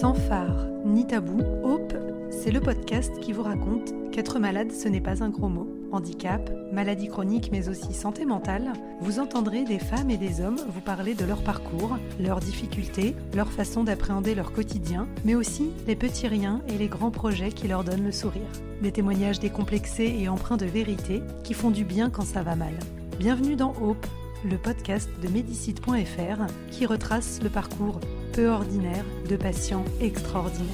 Sans phare ni tabou, Hope, c'est le podcast qui vous raconte qu'être malade, ce n'est pas un gros mot. Handicap, maladie chronique, mais aussi santé mentale, vous entendrez des femmes et des hommes vous parler de leur parcours, leurs difficultés, leur façon d'appréhender leur quotidien, mais aussi les petits riens et les grands projets qui leur donnent le sourire. Des témoignages décomplexés et empreints de vérité qui font du bien quand ça va mal. Bienvenue dans Hope, le podcast de Medicite.fr qui retrace le parcours peu ordinaire de patients extraordinaires.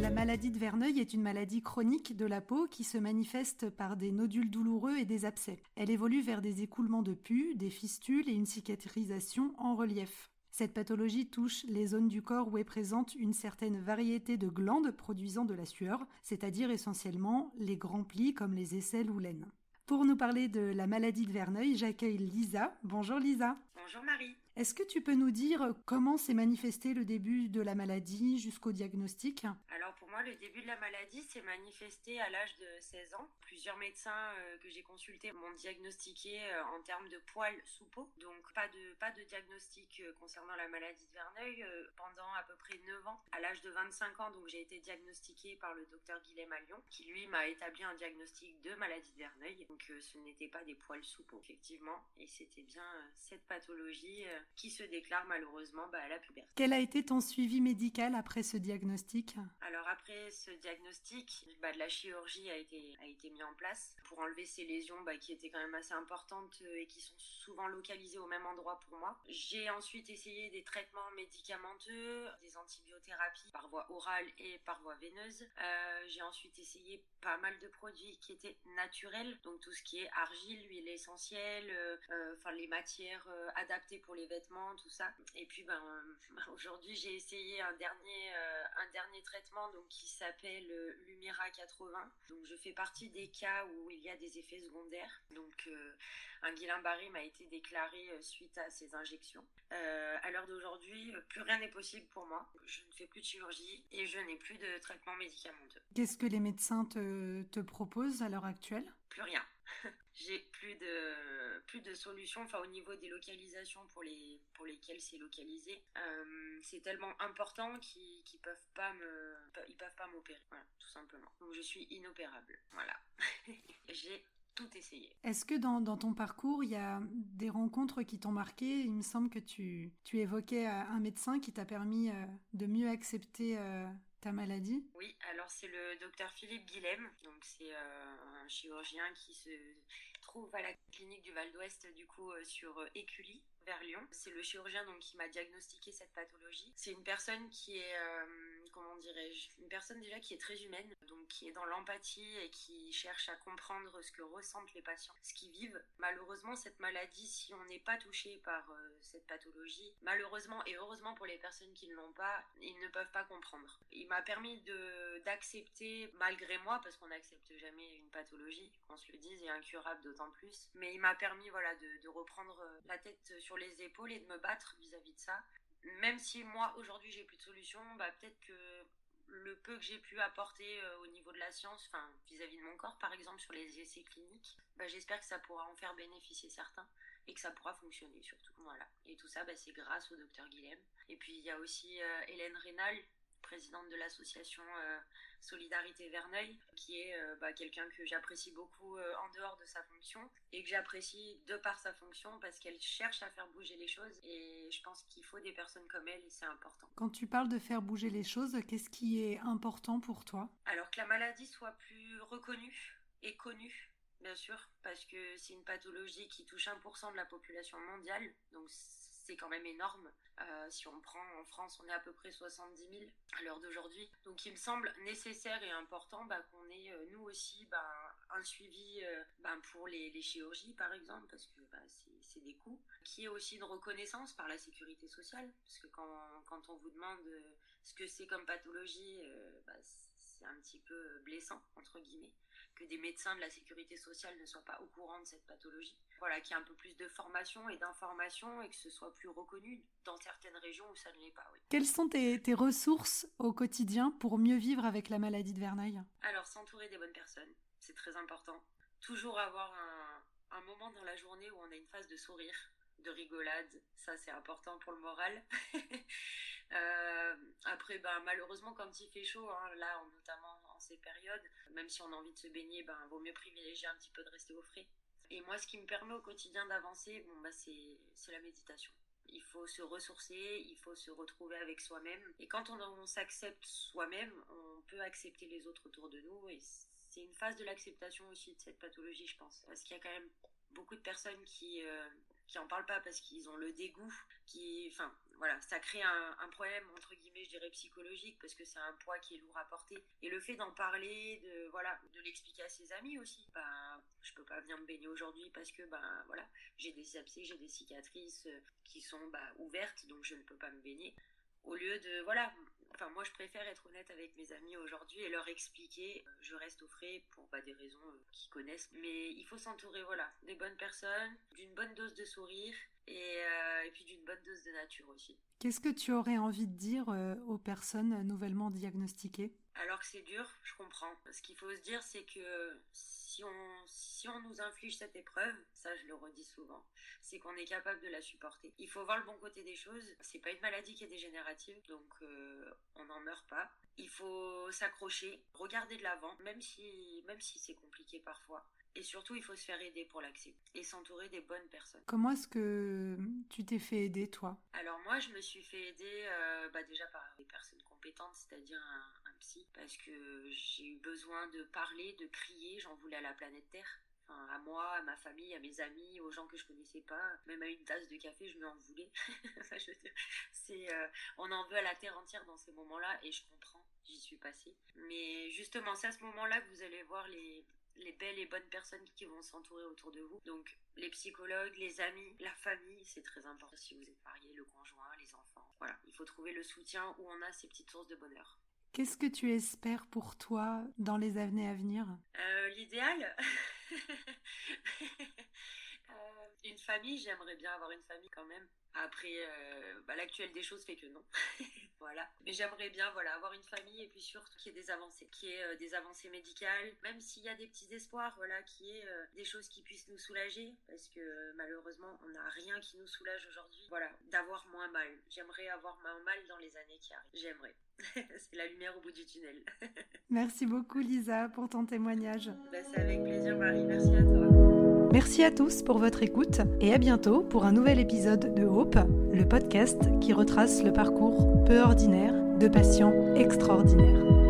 La maladie de Verneuil est une maladie chronique de la peau qui se manifeste par des nodules douloureux et des abcès. Elle évolue vers des écoulements de pus, des fistules et une cicatrisation en relief. Cette pathologie touche les zones du corps où est présente une certaine variété de glandes produisant de la sueur, c'est-à-dire essentiellement les grands plis comme les aisselles ou l'aine. Pour nous parler de la maladie de Verneuil, j'accueille Lisa. Bonjour Lisa. Bonjour Marie. Est-ce que tu peux nous dire comment s'est manifesté le début de la maladie jusqu'au diagnostic? Alors pour moi, le début de la maladie s'est manifesté à l'âge de 16 ans. Plusieurs médecins euh, que j'ai consultés m'ont diagnostiqué euh, en termes de poils sous peau. Donc pas de, pas de diagnostic euh, concernant la maladie de Verneuil pendant à peu près 9 ans. À l'âge de 25 ans, donc j'ai été diagnostiquée par le docteur Guilhem à Lyon, qui lui m'a établi un diagnostic de maladie de Verneuil. Donc ce n'était pas des poils sous peau, effectivement. Et c'était bien cette pathologie qui se déclare malheureusement bah, à la puberté. Quel a été ton suivi médical après ce diagnostic? Alors après ce diagnostic, bah, de la chirurgie a été, a été mis en place pour enlever ces lésions bah, qui étaient quand même assez importantes euh, et qui sont souvent localisées au même endroit pour moi. J'ai ensuite essayé des traitements médicamenteux, des antibiothérapies par voie orale et par voie veineuse. Euh, j'ai ensuite essayé pas mal de produits qui étaient naturels, donc tout ce qui est argile, huile essentielle, euh, enfin les matières adaptées pour les vêtements tout ça. Et puis ben, euh, aujourd'hui j'ai essayé un dernier, euh, un dernier traitement donc, qui s'appelle euh, Lumira 80. Donc je fais partie des cas où il y a des effets secondaires. Donc un Guillain-Barré m'a été déclaré suite à ces injections. à l'heure d'aujourd'hui, plus rien n'est possible pour moi. Je ne fais plus de chirurgie et je n'ai plus de traitement médicamenteux. Qu'est-ce que les médecins te, te proposent à l'heure actuelle? Plus rien. J'ai plus de plus de solutions enfin au niveau des localisations pour les pour lesquelles c'est localisé. Euh, c'est tellement important qu'ils ne peuvent pas me ils peuvent pas m'opérer. Tout simplement. Donc je suis inopérable. Voilà. J'ai tout essayé. Est-ce que dans, dans, ton parcours, il y a des rencontres qui t'ont marqué? Il me semble que tu, tu évoquais euh, un médecin qui t'a permis euh, de mieux accepter ta maladie? Oui, alors c'est le docteur Philippe Guilhem, donc c'est un chirurgien qui se trouve à la clinique du Val d'Ouest, du coup, euh, sur euh, Écully, vers Lyon. C'est le chirurgien donc, qui m'a diagnostiqué cette pathologie. C'est une personne qui est, euh, comment dirais-je, une personne déjà qui est très humaine, qui est dans l'empathie et qui cherche à comprendre ce que ressentent les patients, ce qu'ils vivent. Malheureusement, cette maladie, si on n'est pas touché par cette pathologie, malheureusement et heureusement pour les personnes qui ne l'ont pas, ils ne peuvent pas comprendre. Il m'a permis d'accepter, malgré moi, parce qu'on n'accepte jamais une pathologie, qu'on se le dise, et incurable d'autant plus. Mais il m'a permis voilà, de, reprendre euh, la tête sur les épaules et de me battre vis-à-vis de ça. Même si moi, aujourd'hui, j'ai plus de solution, bah, peut-être que le peu que j'ai pu apporter euh, au niveau de la science, vis-à-vis de mon corps par exemple sur les essais cliniques, bah, j'espère que ça pourra en faire bénéficier certains et que ça pourra fonctionner surtout. Voilà. Et tout ça, bah, c'est grâce au docteur Guilhem. Et puis il y a aussi euh, Hélène Rénal présidente de l'association euh, Solidarité Verneuil, qui est euh, bah, quelqu'un que j'apprécie beaucoup euh, en dehors de sa fonction et que j'apprécie de par sa fonction parce qu'elle cherche à faire bouger les choses et je pense qu'il faut des personnes comme elle et c'est important. Quand tu parles de faire bouger les choses, qu'est-ce qui est important pour toi? Alors que la maladie soit plus reconnue et connue bien sûr, parce que c'est une pathologie qui touche 1% de la population mondiale, donc c'est quand même énorme. Euh, si on prend en France, on est à peu près 70 000 à l'heure d'aujourd'hui. Donc il me semble nécessaire et important bah, qu'on ait euh, nous aussi bah, un suivi euh, bah, pour les, chirurgies par exemple, parce que c'est des coûts, qui est aussi une reconnaissance par la sécurité sociale, parce que quand, quand on vous demande ce que c'est comme pathologie, c'est un petit peu blessant, entre guillemets que des médecins de la sécurité sociale ne soient pas au courant de cette pathologie. Voilà, qu'il y ait un peu plus de formation et d'information et que ce soit plus reconnu dans certaines régions où ça ne l'est pas. Oui. Quelles sont tes, tes, ressources au quotidien pour mieux vivre avec la maladie de Verneuil? Alors, s'entourer des bonnes personnes, c'est très important. Toujours avoir un, un moment dans la journée où on a une phase de sourire, de rigolade. Ça, c'est important pour le moral. Euh, après, ben, malheureusement, quand il fait chaud, hein, là, notamment ces périodes, même si on a envie de se baigner, ben, vaut mieux privilégier un petit peu de rester au frais. Et moi, ce qui me permet au quotidien d'avancer, bon, bah, c'est la méditation. Il faut se ressourcer, il faut se retrouver avec soi-même. Et quand on, on s'accepte soi-même, on peut accepter les autres autour de nous. Et c'est une phase de l'acceptation aussi de cette pathologie, je pense. Parce qu'il y a quand même beaucoup de personnes qui, euh, qui en parlent pas parce qu'ils ont le dégoût, qui, enfin, voilà, ça crée un, problème entre guillemets, je dirais psychologique parce que c'est un poids qui est lourd à porter. Et le fait d'en parler, de voilà, de l'expliquer à ses amis aussi. Ben, je peux pas venir me baigner aujourd'hui parce que ben voilà, j'ai des abcès, j'ai des cicatrices euh, qui sont bah, ouvertes, donc je ne peux pas me baigner. Au lieu de voilà, Enfin, moi, je préfère être honnête avec mes amis aujourd'hui et leur expliquer. Euh, je reste au frais pour bah, des raisons euh, qu'ils connaissent. Mais il faut s'entourer, voilà, des bonnes personnes, d'une bonne dose de sourire et, euh, et puis d'une bonne dose de nature aussi. Qu'est-ce que tu aurais envie de dire aux personnes nouvellement diagnostiquées? Alors que c'est dur, je comprends. Ce qu'il faut se dire, c'est que si on, si on nous inflige cette épreuve, ça je le redis souvent, c'est qu'on est capable de la supporter. Il faut voir le bon côté des choses. C'est pas une maladie qui est dégénérative, donc euh, on n'en meurt pas. Il faut s'accrocher, regarder de l'avant, même si, même si c'est compliqué parfois. Et surtout, il faut se faire aider pour l'accès et s'entourer des bonnes personnes. Comment est-ce que tu t'es fait aider, toi? Alors moi, je me suis fait aider euh, bah, déjà par des personnes compétentes, c'est-à-dire un, psy, parce que j'ai eu besoin de parler, de crier, j'en voulais à la planète Terre. Moi, à ma famille, à mes amis, aux gens que je connaissais pas, même à une tasse de café, je lui en voulais. c'est, euh, on en veut à la terre entière dans ces moments-là, et je comprends, j'y suis passée. Mais justement, c'est à ce moment-là que vous allez voir les, les belles et bonnes personnes qui vont s'entourer autour de vous. Donc les psychologues, les amis, la famille, c'est très important si vous êtes marié, le conjoint, les enfants. Voilà, il faut trouver le soutien où on a ces petites sources de bonheur. Qu'est-ce que tu espères pour toi dans les années à venir? Euh, L'idéal? euh, Une famille, j'aimerais bien avoir une famille quand même. Après, euh, bah, l'actuel des choses fait que non. voilà. Mais j'aimerais bien voilà, avoir une famille et puis surtout qu'il y ait des avancées, qu'il y ait euh, des avancées médicales, même s'il y a des petits espoirs, voilà, qu'il y ait euh, des choses qui puissent nous soulager, parce que malheureusement, on n'a rien qui nous soulage aujourd'hui. Voilà, d'avoir moins mal. J'aimerais avoir moins mal dans les années qui arrivent. J'aimerais. C'est la lumière au bout du tunnel. Merci beaucoup Lisa pour ton témoignage. Bah, c'est avec plaisir Marie, merci à toi. Merci à tous pour votre écoute et à bientôt pour un nouvel épisode de Hope, le podcast qui retrace le parcours peu ordinaire de patients extraordinaires.